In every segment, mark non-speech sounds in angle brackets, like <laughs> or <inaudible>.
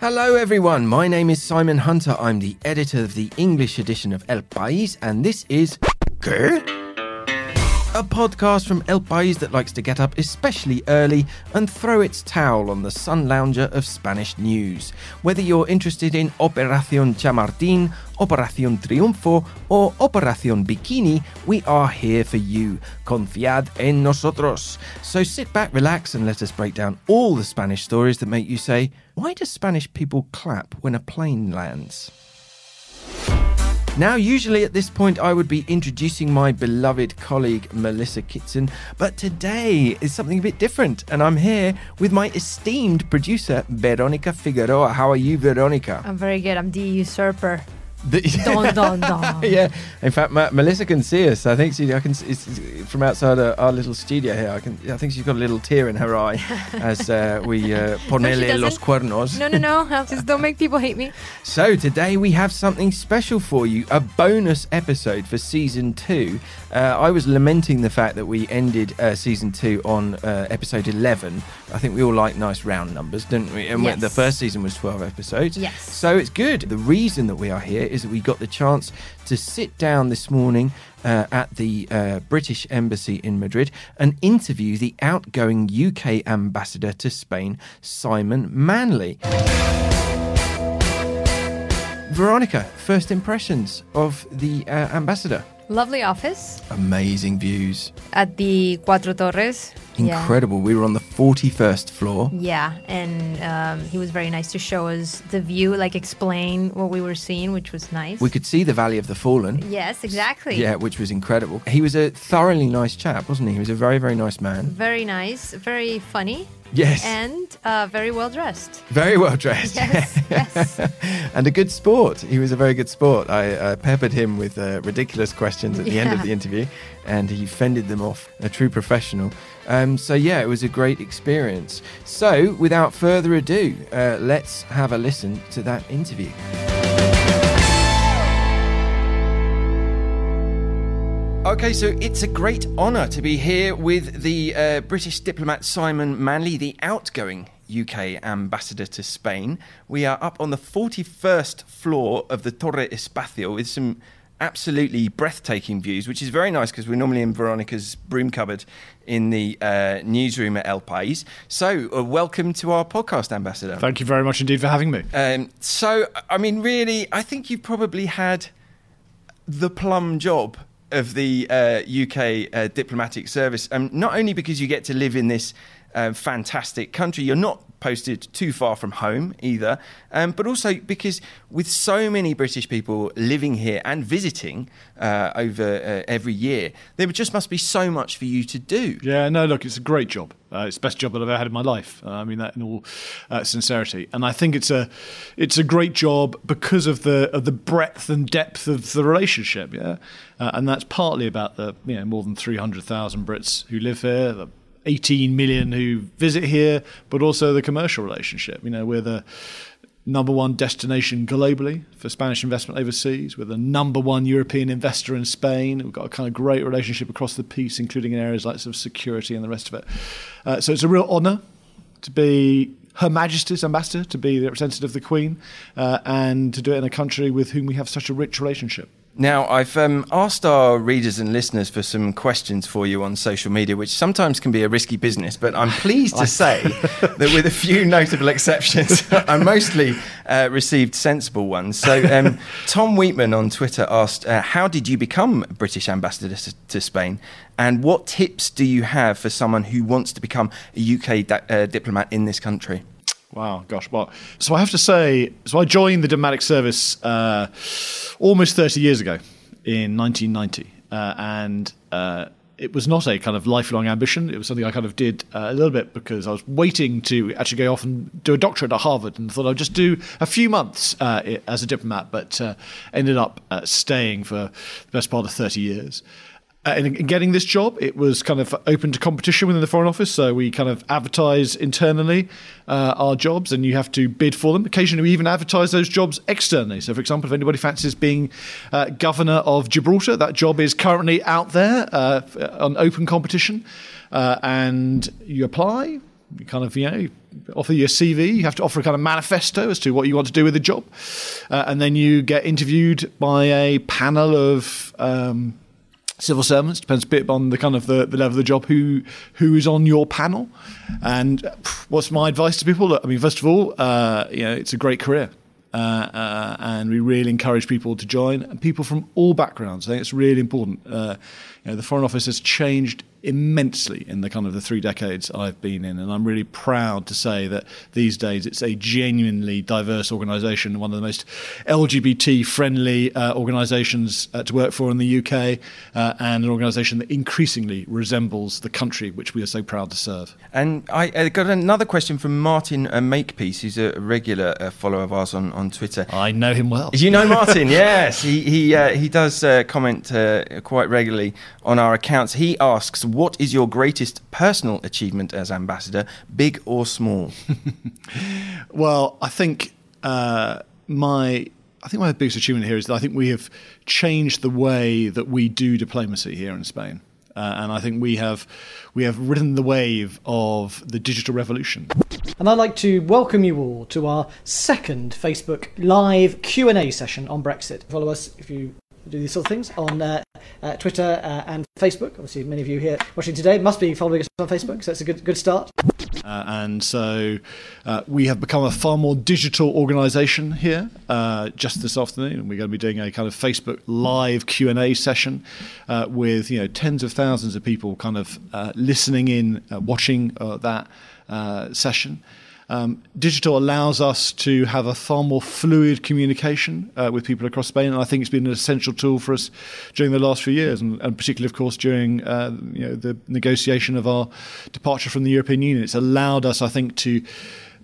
Hello, everyone. My name is Simon Hunter. I'm the editor of the English edition of El País, and this is. ¿Qué? A podcast from El País that likes to get up especially early and throw its towel on the sun lounger of Spanish news. Whether you're interested in Operación Chamartín, Operación Triunfo, or Operación Bikini, we are here for you. Confiad en nosotros. So sit back, relax, and let us break down all the Spanish stories that make you say, why do Spanish people clap when a plane lands? Now, usually at this point, I would be introducing my beloved colleague Melissa Kitson, but today is something a bit different, and I'm here with my esteemed producer, Veronica Figueroa. How are you, Veronica? I'm very good. I'm the usurper. <laughs> Don, don, don. yeah, in fact, Ma- Melissa can see us. I think she, I can, it's, it's from outside our, our little studio here. I can, I think she's got a little tear in her eye <laughs> as uh, we uh, ponele los cuernos. No, no, no. Just don't make people hate me. So today we have something special for you, a bonus episode for season two. Uh, I was lamenting the fact that we ended uh, season two on uh, episode 11. I think we all like nice round numbers, don't we? And when Yes. the first season was 12 episodes. Yes. So it's good. The reason that we are here is that we got the chance to sit down this morning uh, at the uh, British Embassy in Madrid and interview the outgoing UK ambassador to Spain, Simon Manley. Veronica, first impressions of the uh, ambassador. Lovely office Amazing views. at the Cuatro Torres. Yeah. Incredible. We were on the 41st floor. Yeah, and um, he was very nice to show us the view, like explain what we were seeing, which was nice. We could see the Valley of the Fallen. yes, exactly. Yeah, which was incredible. He was a thoroughly nice chap, wasn't he? He was a very, very nice man. Very nice, very funny, Yes. and uh, very well dressed. very well dressed. Yes, yes. <laughs> and a good sport. He was a very good sport. I uh, peppered him with uh, ridiculous questions at the end of the interview, and he fended them off. A true professional. Um, so yeah, it was a great experience. So without further ado, uh, let's have a listen to that interview. Okay, so it's a great honour to be here with the uh, British diplomat Simon Manley, the outgoing UK ambassador to Spain. We are up on the 41st floor of the Torre Espacio with some absolutely breathtaking views, which is very nice because we're normally in Veronica's broom cupboard in the uh, newsroom at El País. So, uh, welcome to our podcast, Ambassador. Thank you very much indeed for having me. Um, so, I mean, really, I think you've probably had the plum job of the uh, UK uh, diplomatic service. Um, not only because you get to live in this uh, fantastic country, you're not posted too far from home either, um, but also because with so many British people living here and visiting uh, over uh, every year, there just must be so much for you to do. Yeah, no, look, it's a great job. Uh, it's the best job that I've ever had in my life. Uh, I mean that in all uh, sincerity, and I think it's a it's a great job because of the of the breadth and depth of the relationship. Yeah, uh, and that's partly about the you know more than three hundred thousand Brits who live here, the 18 million who visit here, but also the commercial relationship. You know, we're the number one destination globally for Spanish investment overseas. We're the number one European investor in Spain. We've got a kind of great relationship across the piece, including in areas like sort of security and the rest of it. Uh, so it's a real honour to be Her Majesty's ambassador, to be the representative of the Queen, uh, and to do it in a country with whom we have such a rich relationship. Now, I've um, asked our readers and listeners for some questions for you on social media, which sometimes can be a risky business, but I'm pleased to <laughs> say that with a few notable exceptions, <laughs> I mostly uh, received sensible ones. So, um, <laughs> Tom Wheatman on Twitter asked, uh, How did you become British ambassador to, to Spain? And what tips do you have for someone who wants to become a UK di- uh, diplomat in this country? Wow, gosh, well, so I have to say, so I joined the diplomatic service uh, almost 30 years ago in 1990, uh, and uh, it was not a kind of lifelong ambition. It was something I kind of did uh, a little bit because I was waiting to actually go off and do a doctorate at Harvard, and thought I'd just do a few months uh, as a diplomat, but uh, ended up staying for the best part of 30 years. Uh, in, in getting this job, it was kind of open to competition within the Foreign Office. So we kind of advertise internally uh, our jobs, and you have to bid for them. Occasionally, we even advertise those jobs externally. So, for example, if anybody fancies being uh, governor of Gibraltar, that job is currently out there uh, on open competition, uh, and you apply. You kind of, you know, offer your CV. You have to offer a kind of manifesto as to what you want to do with the job, uh, and then you get interviewed by a panel of. Um, civil servants depends a bit on the kind of the, the level of the job who who is on your panel. And what's my advice to people? I mean first of all uh, you know it's a great career. Uh, uh, and we really encourage people to join. And people from all backgrounds i think it's really important. Uh, you know, the foreign office has changed immensely in the kind of the three decades I've been in, and I'm really proud to say that these days it's a genuinely diverse organisation, one of the most LGBT-friendly uh, organisations uh, to work for in the UK, uh, and an organisation that increasingly resembles the country which we are so proud to serve. And I uh, got another question from Martin uh, Makepeace, who's a regular uh, follower of ours on, on Twitter. I know him well. Do you know Martin, <laughs> yes. He he uh, he does uh, comment uh, quite regularly on our accounts. He asks, "What is your greatest personal achievement as ambassador, big or small?" <laughs> Well, I think uh, my I think my biggest achievement here is that I think we have changed the way that we do diplomacy here in Spain. Uh, and I think we have we have ridden the wave of the digital revolution. And I'd like to welcome you all to our second Facebook live Q&A session on Brexit. Follow us if you do these sort of things on uh, uh, Twitter uh, and Facebook. Obviously, many of you here watching today must be following us on Facebook, so it's a good good start. Uh, and so uh, we have become a far more digital organisation here. Uh, just this afternoon, And we're going to be doing a kind of Facebook live Q and A session with you know tens of thousands of people kind of listening in, watching that session. Um, digital allows us to have a far more fluid communication uh, with people across Spain, and I think it's been an essential tool for us during the last few years, and, and particularly, of course, during uh, you know the negotiation of our departure from the European Union. It's allowed us, I think, to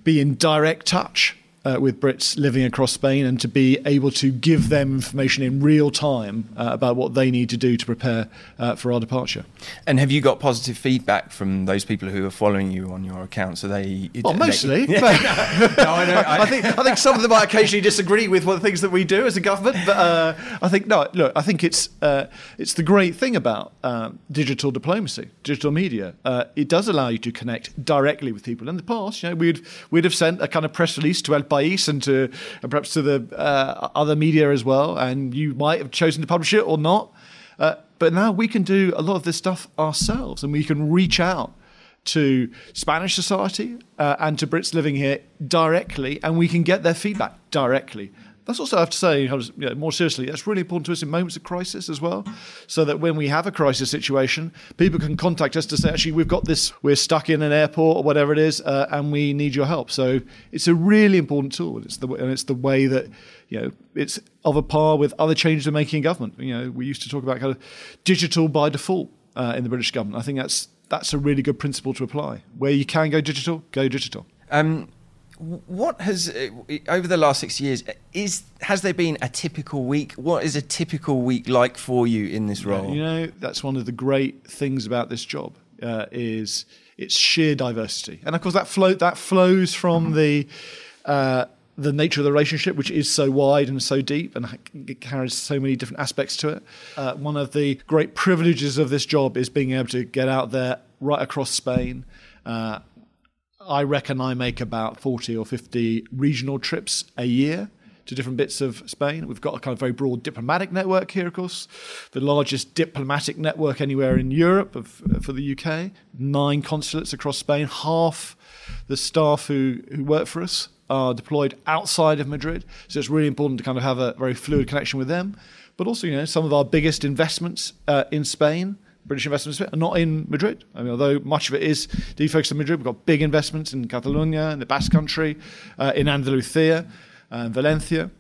be in direct touch uh, with Brits living across Spain and to be able to give them information in real time uh, about what they need to do to prepare uh, for our departure. and have you got positive feedback from those people who are following you on your accounts? Are they? Well, they- mostly. Yeah. <laughs> but- No, I know, I- <laughs> I think I think some of them might occasionally disagree with one of the things that we do as a government, but uh, I think no. Look, I think it's uh, it's the great thing about um, digital diplomacy, digital media. Uh, it does allow you to connect directly with people. In the past, you know, we'd we'd have sent a kind of press release to El País and to and perhaps to the uh, other media as well, and you might have chosen to publish it or not. Uh, but now we can do a lot of this stuff ourselves, and we can reach out to Spanish society uh, and to Brits living here directly, and we can get their feedback directly. That's also, I have to say, more seriously, that's really important to us in moments of crisis as well. So that when we have a crisis situation, people can contact us to say, actually, we've got this, we're stuck in an airport or whatever it is, uh, and we need your help. So it's a really important tool. It's the, and it's the way that, you know, it's of a par with other changes we're making in government. You know, we used to talk about kind of digital by default uh, in the British government. I think that's that's a really good principle to apply. Where you can go digital, go digital. Um, what has uh, over the last six years is has there been a typical week? What is a typical week like for you in this role? You know, that's one of the great things about this job uh, is its sheer diversity, and of course that flow that flows from the. Uh, the nature of the relationship, which is so wide and so deep, and it carries so many different aspects to it. Uh, one of the great privileges of this job is being able to get out there right across Spain. Uh, I reckon I make about 40 or 50 regional trips a year to different bits of Spain. We've got a kind of very broad diplomatic network here, of course, the largest diplomatic network anywhere in Europe of, for the UK. Nine consulates across Spain. Half the staff who, who work for us are deployed outside of Madrid. So it's really important to kind of have a very fluid connection with them. But also, you know, some of our biggest investments uh, in Spain. British investments not in Madrid. I mean, although much of it is defocused in Madrid, we've got big investments in Catalonia, in the Basque Country, uh, in Andalusia, uh, Valencia.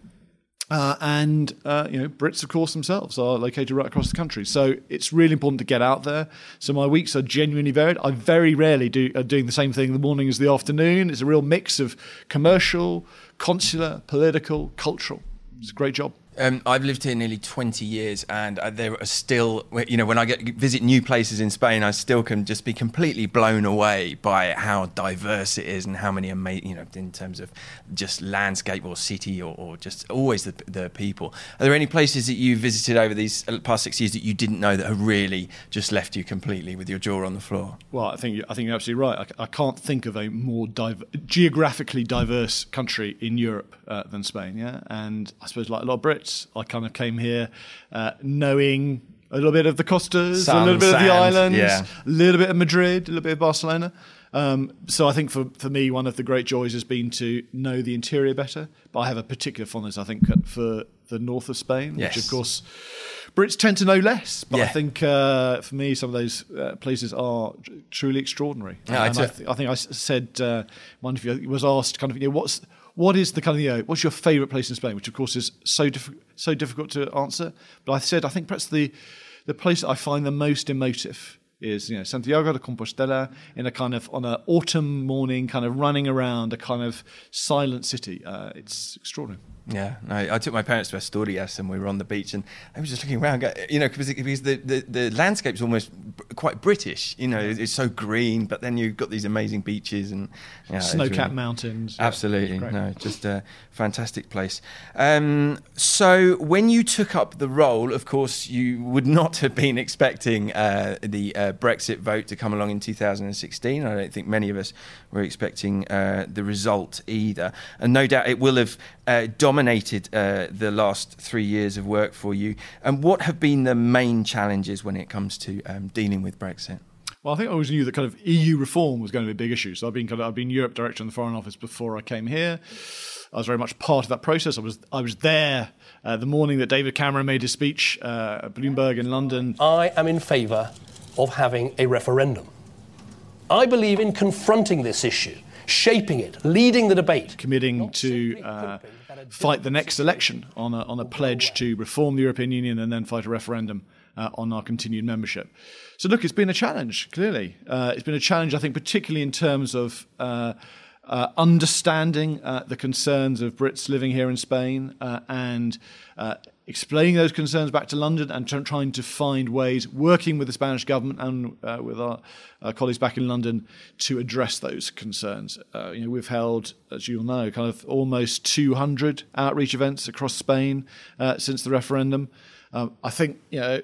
Uh, and uh, you know, Brits, of course, themselves are located right across the country. So it's really important to get out there. So my weeks are genuinely varied. I very rarely do are doing the same thing in the morning as the afternoon. It's a real mix of commercial, consular, political, cultural. It's a great job. Um, I've lived here nearly 20 years, and uh, there are still, you know, when I get visit new places in Spain, I still can just be completely blown away by how diverse it is and how many amazing, you know, in terms of just landscape or city or, or just always the, the people. Are there any places that you visited over these uh, past six years that you didn't know that have really just left you completely with your jaw on the floor? Well, I think I think you're absolutely right. I, I can't think of a more div- geographically diverse country in Europe uh, than Spain. Yeah, and I suppose like a lot of Brits, I kind of came here uh, knowing a little bit of the Costas, Sun, a little bit sand, of the islands, yeah. a little bit of Madrid, a little bit of Barcelona. Um, so I think for, for me, one of the great joys has been to know the interior better. But I have a particular fondness, I think, for the north of Spain, Yes. which of course Brits tend to know less. But I think uh, for me, some of those uh, places are truly extraordinary. Yeah, I th- I think I said uh, one of you was asked kind of you know what's what is the kind of you know what's your favourite place in Spain, which of course is so diff- so difficult to answer. But I said I think perhaps the the place I find the most emotive is you know Santiago de Compostela in a kind of on an autumn morning, kind of running around a kind of silent city. Uh, it's extraordinary. Yeah, no, I took my parents to Asturias and we were on the beach and I was just looking around, you know, because, because the, the, the landscape's almost quite British, you know, it's so green, but then you've got these amazing beaches and yeah, it's Snow-capped really- mountains. Absolutely, great. no, just a fantastic place. Um, so, when you took up the role, of course, you would not have been expecting uh, the uh, Brexit vote to come along in 2016. I don't think many of us were expecting uh, the result either, and no doubt it will have uh, dominated uh, the last three years of work for you. And what have been the main challenges when it comes to um, dealing with Brexit? Well, I think I always knew that kind of EU reform was going to be a big issue. So I've been kind of I've been Europe director in the Foreign Office before I came here. I was very much part of that process. I was I was there uh, the morning that David Cameron made his speech uh, at Bloomberg in London. I am in favour of having a referendum. I believe in confronting this issue, shaping it, leading the debate. committing to uh, fight the next election on a, on a pledge to reform the European Union and then fight a referendum uh, on our continued membership. So, look, it's been a challenge, clearly. Uh, it's been a challenge, I think, particularly in terms of uh, uh, understanding uh, the concerns of Brits living here in Spain uh, and uh, explaining those concerns back to London and tr- trying to find ways, working with the Spanish government and uh, with our uh, colleagues back in London, to address those concerns. Uh, you know, we've held, as you'll know, kind of almost 200 outreach events across Spain uh, since the referendum. Um, I think you know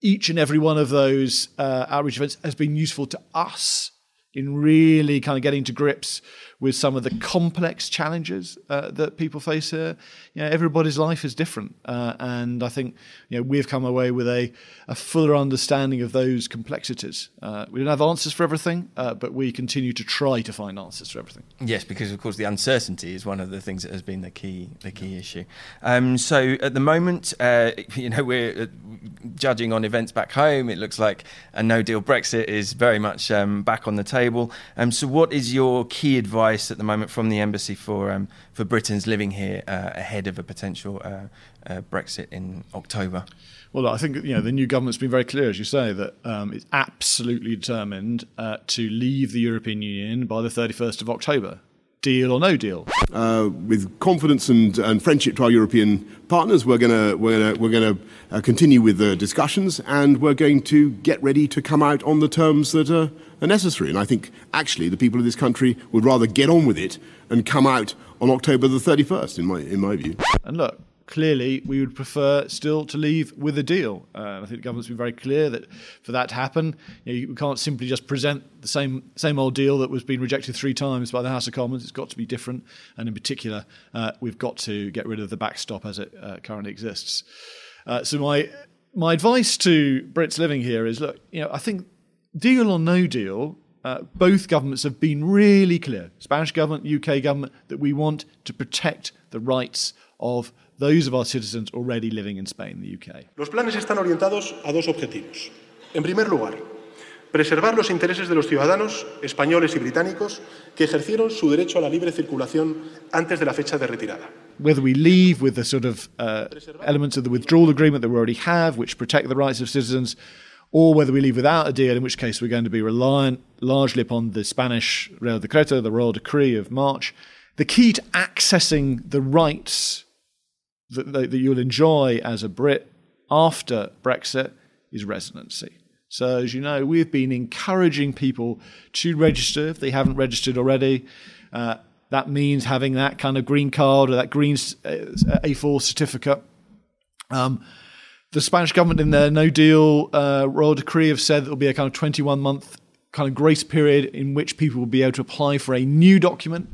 each and every one of those uh, outreach events has been useful to us in really kind of getting to grips with some of the complex challenges uh, that people face here. You know, everybody's life is different, uh, and I think you know we've come away with a, a fuller understanding of those complexities. Uh, we don't have answers for everything, uh, but we continue to try to find answers for everything. Yes, because of course the uncertainty is one of the things that has been the key the key issue. Um, so at the moment, uh, <laughs> you know, we're uh, judging on events back home. It looks like a No Deal Brexit is very much um, back on the table. Um, so what is your key advice at the moment from the embassy for um, for Britons living here uh, ahead of a potential uh, uh, Brexit in October? Well, I think you know the new government's been very clear, as you say, that um, it's absolutely determined uh, to leave the European Union by the 31st of October, deal or no deal. uh, with confidence and, and friendship to our European partners, we're going to we're gonna, we're going to uh, continue with the discussions, and we're going to get ready to come out on the terms that are, are necessary. And I think actually the people of this country would rather get on with it and come out on October the 31st, in my in my view. And look, clearly we would prefer still to leave with a deal. Uh, I think the government's been very clear that for that to happen, you, know, you can't simply just present the same same old deal that was being rejected three times by the House of Commons. It's got to be different, and in particular, uh, we've got to get rid of the backstop as it uh, currently exists. Uh, so my my advice to Brits living here is: look, you know, I think deal or no deal. Uh, both governments have been really clear, Spanish government, UK government, that we want to protect the rights of those of our citizens already living in Spain, and the UK. Los planes están orientados a dos objetivos. En primer lugar, preservar los intereses de los ciudadanos españoles y británicos que ejercieron su derecho a la libre circulación antes de la fecha de retirada. Whether we leave with the sort of uh, elements of the withdrawal agreement that we already have, which protect the rights of citizens, or whether we leave without a deal, in which case we're going to be reliant largely upon the Spanish Real Decreto, the Royal Decree of March. The key to accessing the rights that, that you'll enjoy as a Brit after Brexit is residency. So, as you know, we've been encouraging people to register if they haven't registered already. Uh, that means having that kind of green card or that green uh, A4 certificate. Um, the Spanish government, in their No Deal uh, royal decree, have said there will be a kind of 21 month kind of grace period in which people will be able to apply for a new document.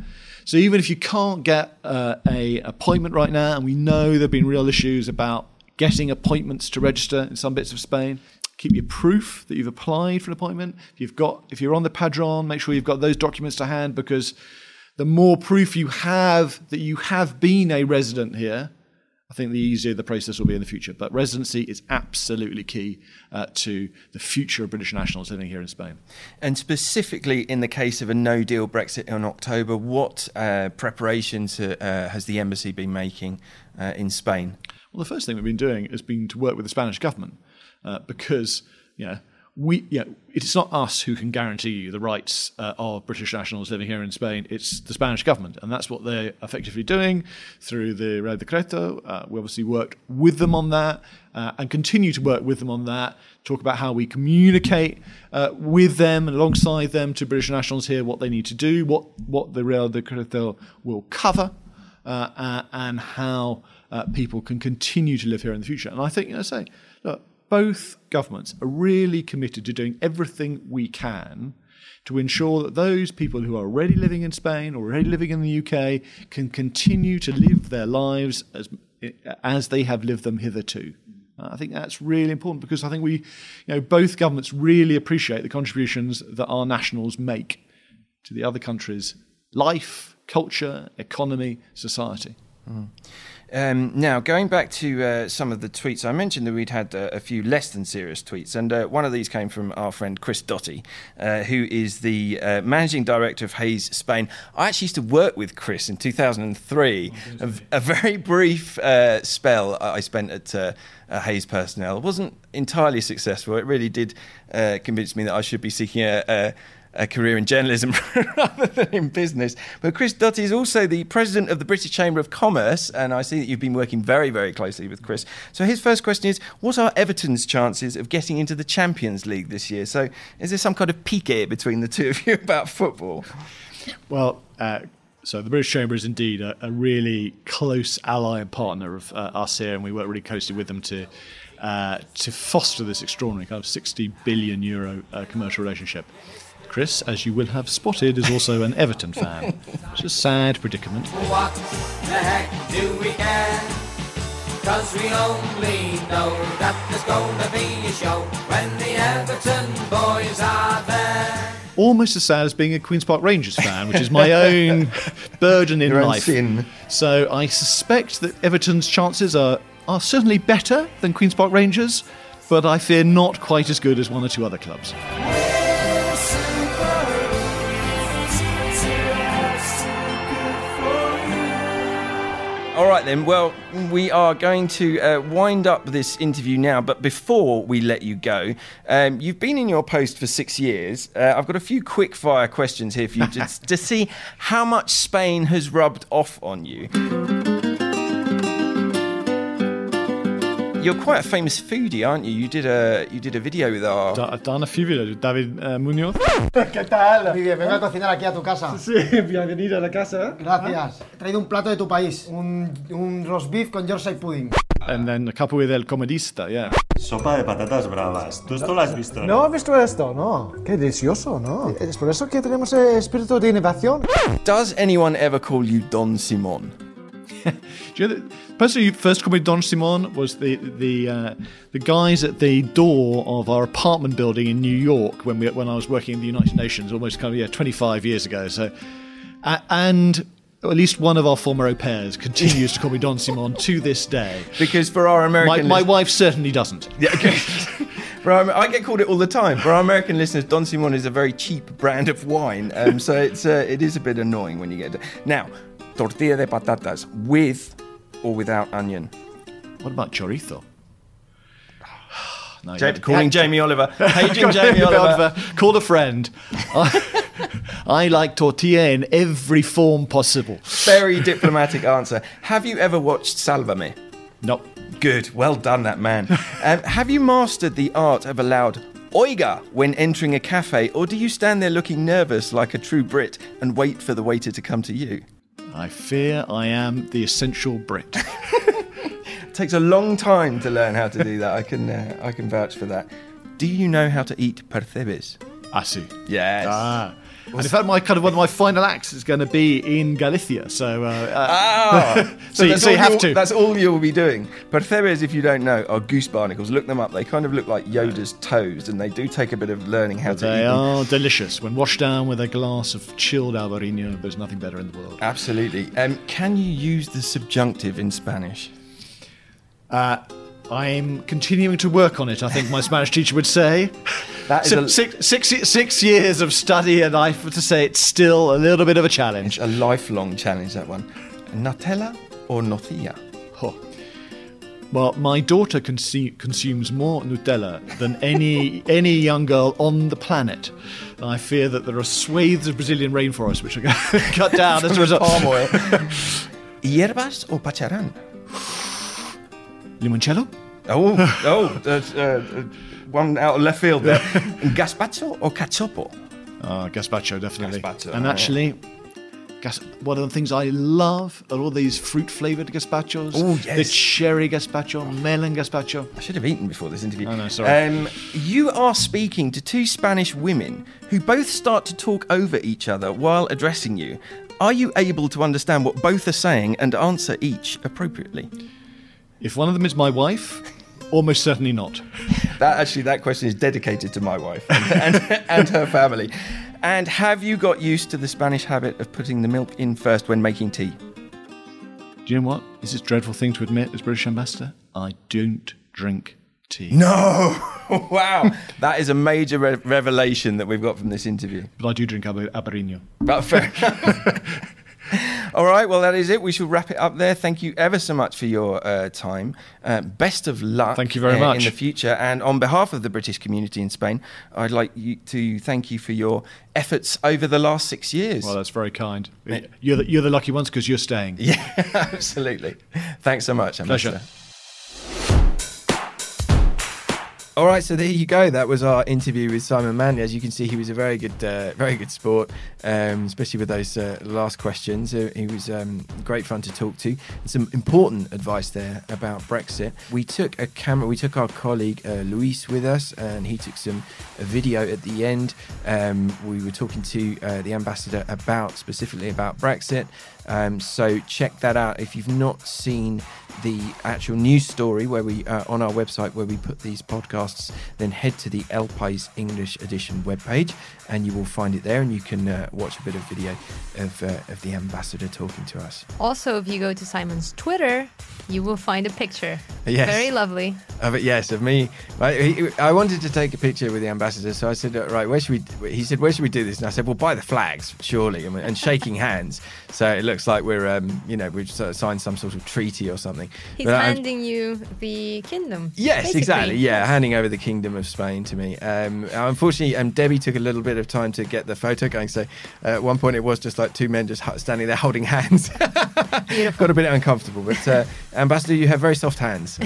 So even if you can't get uh, a appointment right now, and we know there have been real issues about getting appointments to register in some bits of Spain, keep your proof that you've applied for an appointment. If you've got, if you're on the Padron, make sure you've got those documents to hand because the more proof you have that you have been a resident here, I think the easier the process will be in the future. But residency is absolutely key uh, to the future of British nationals living here in Spain. And specifically in the case of a no deal Brexit in October, what uh, preparations uh, has the embassy been making uh, in Spain? Well, the first thing we've been doing has been to work with the Spanish government uh, because, you know, we, yeah, it's not us who can guarantee you the rights uh, of British nationals living here in Spain. It's the Spanish government, and that's what they're effectively doing through the Real Decreto. Uh, we obviously worked with them on that uh, and continue to work with them on that. Talk about how we communicate uh, with them and alongside them to British nationals here what they need to do, what what the Real Decreto will cover, uh, uh, and how people can continue to live here in the future. And I think, you know, say, look both governments are really committed to doing everything we can to ensure that those people who are already living in Spain or already living in the UK can continue to live their lives as, as they have lived them hitherto. I think that's really important because I think we, you know, both governments really appreciate the contributions that our nationals make to the other countries' life, culture, economy, society. Mm. Um, now, going back to uh, some of the tweets, I mentioned that we'd had uh, a few less than serious tweets, and uh, one of these came from our friend Chris Dottie, uh, who is the uh, managing director of Hays Spain. I actually used to work with Chris in 2003, a, a, very brief uh, spell I spent at Hays Personnel. It wasn't entirely successful. It really did convince me that I should be seeking a, a a career in journalism <laughs> rather than in business. But Chris Dottie is also the president of the British Chamber of Commerce, and I see that you've been working very, very closely with Chris. So his first question is What are Everton's chances of getting into the Champions League this year? So is there some kind of pique between the two of you <laughs> about football? Well, uh, so the British Chamber is indeed a, a, really close ally and partner of uh, us here, and we work really closely with them to uh, to foster this extraordinary kind of 60 billion euro uh, commercial relationship. Chris, as you will have spotted, is also an Everton fan. It's a sad predicament. What the heck do we care? Cause we only know that there's gonna be a show when the Everton boys are there. Almost as sad as being a Queen's Park Rangers fan, which is my own <laughs> burden in life. Sin. So I suspect that Everton's chances are, are certainly better than Queen's Park Rangers, but I fear not quite as good as one or two other clubs. All right, then. Well, we are going to uh, wind up this interview now. But before we let you go, um, you've been in your post for six years. Uh, I've got a few quick fire questions here for you to, <laughs> to see how much Spain has rubbed off on you. You're quite a famous foodie, aren't you? You did a you did a video with our. I've done a few videos with David uh, Munoz. <laughs> ¿Qué tal? Bien, vengo a cocinar aquí a tu casa. Sí, bienvenido a la casa. Gracias. He traído un plato de tu país, un, un roast beef con Yorkshire pudding. And then a couple with El Comedista, yeah. Sopa de patatas bravas. ¿Tú esto lo has visto? No, no he visto esto, no. Qué delicioso, ¿no? Es por eso que tenemos espíritu de innovación. Does anyone ever call you Don Simon? Do you know the person who first called me Don Simon was the the uh, the guys at the door of our apartment building in New York when we when I was working in the United Nations almost kind of yeah 25 years ago. So uh, and at least one of our former au pairs continues to call me Don Simon to this day. Because for our American, my, my wife certainly doesn't. Yeah, okay. <laughs> our, I get called it all the time. For our American listeners, Don Simon is a very cheap brand of wine, um, so it's uh, it is a bit annoying when you get it. Now, tortilla de patatas with or without onion. What about chorizo? <sighs> no, Jamie, <laughs> calling Jamie Oliver. Paging Jamie Oliver. Call a friend. <laughs> I like tortilla in every form possible. Very diplomatic answer. Have you ever watched Salvame? No. Good. Well done, that man. <laughs> um, have you mastered the art of a loud oiga when entering a cafe, or do you stand there looking nervous like a true Brit and wait for the waiter to come to you? I fear I am the essential Brit. It <laughs> takes a long time to learn how to do that. I can uh, I can vouch for that. Do you know how to eat percebes? I see. Yes. Ah. And in fact, my kind of one of my final acts is going to be in Galicia. So, uh, uh, Ah, <laughs> so, you, that's so you all have you'll- to. That's all you'll be doing. Percebes, if you don't know, are goose barnacles. Look them up. They kind of look like Yoda's toes, and they do take a bit of learning how to eat They them. are delicious. When washed down with a glass of chilled albarino, there's nothing better in the world. Absolutely. Um, can you use the subjunctive in Spanish? Uh, I'm continuing to work on it, I think my Spanish teacher would say. <laughs> That is Si- a- six, six, six years of study, and I have to say it's still a little bit of a challenge. A lifelong challenge, that one. Nutella or Nocilla? Oh. Well, my daughter consu- consumes more Nutella than any <laughs> any young girl on the planet. And I fear that there are swathes of Brazilian rainforest which are going <laughs> to cut down as a result. Palm oil. Hierbas or pacharán? Limoncello? Oh, oh, uh, <laughs> uh, uh, one out of left field there. <laughs> Gazpacho or cachopo? Ah, gazpacho, definitely. Gazpacho, and oh, actually, gas- one of the things I love are all these fruit flavored gazpachos. Oh, yes. The cherry gazpacho, melon gazpacho. I should have eaten before this interview. Oh, no, sorry. Um, you are speaking to two Spanish women who both start to talk over each other while addressing you. Are you able to understand what both are saying and answer each appropriately? If one of them is my wife, almost certainly not. That actually, that question is dedicated to my wife and, and, and her family. And have you got used to the Spanish habit of putting the milk in first when making tea? Do you know what? Is this a dreadful thing to admit as British ambassador? I don't drink tea. No! <laughs> wow! That is a major re- revelation that we've got from this interview. But I do drink aber- Abarino. But fair. <laughs> All right, well, that is it. We shall wrap it up there. Thank you ever so much for your uh, time. Uh, best of luck. Thank you very uh, much. In the future. And on behalf of the British community in Spain, I'd like you to thank you for your efforts over the last six years. Well, that's very kind. You're the, you're the lucky ones because you're staying. <laughs> yeah, absolutely. Thanks so much, Pleasure. All right, so there you go. That was our interview with Simon Manley. As you can see, he was a very good, uh, very good sport, um, especially with those uh, last questions. Uh, he was um, great fun to talk to. Some important advice there about Brexit. We took a camera. We took our colleague uh, Luis with us, and he took some video at the end. Um, we were talking to uh, the ambassador about specifically about Brexit. Um, so check that out if you've not seen the actual news story where we uh, on our website where we put these podcasts then head to the El País English edition webpage and you will find it there and you can uh, watch a bit of video of, uh, of the ambassador talking to us Also, if you go to Simon's Twitter, you will find a picture. Yes. Very lovely. of it yes of me I, I wanted to take a picture with the ambassador so I said "Uh, right where should we he said where should we do this and I said well by the flags surely mean, and shaking hands so it looks like we're um, you know we've sort of signed some sort of treaty or something He's But handing you the kingdom. Yes, basically. exactly. Yeah, handing over the kingdom of Spain to me. Um, unfortunately, um, Debbie took a little bit of time to get the photo going. So uh, at one point, it was just like two men just standing there holding hands. <laughs> Got a bit uncomfortable, but uh, Ambassador, you have very soft hands. <laughs>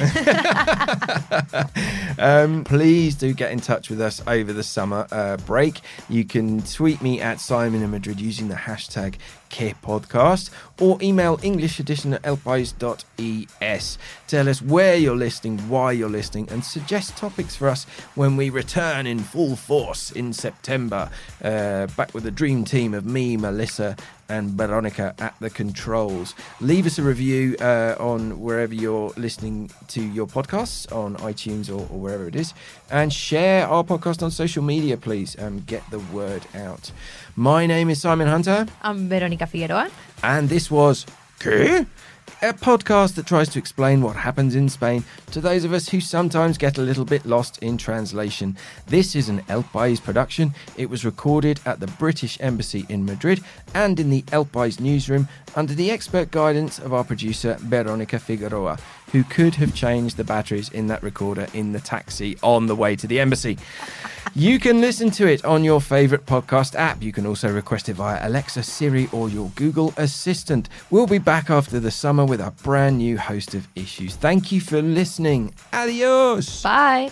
<laughs> um, please do get in touch with us over the summer uh, break. You can tweet me at Simon in Madrid using the hashtag Podcast or email English edition at elpais.es. Tell us where you're listening, why you're listening, and suggest topics for us when we return in full force in September. Uh, back with the dream team of me, Melissa, and Veronica at the controls. Leave us a review uh, on wherever you're listening to your podcasts, on iTunes or, or wherever it is, and share our podcast on social media, please, and get the word out. My name is Simon Hunter, I'm Veronica Figueroa. and this was ¿Qué? A podcast that tries to explain what happens in Spain to those of us who sometimes get a little bit lost in translation. This is an El País production. It was recorded at the British Embassy in Madrid and in the El País newsroom under the expert guidance of our producer Veronica Figueroa. Who could have changed the batteries in that recorder in the taxi on the way to the embassy. You can listen to it on your favourite podcast app. You can also request it via Alexa, Siri, or your Google Assistant. We'll be back after the summer with a brand new host of issues. Thank you for listening. Adios. Bye.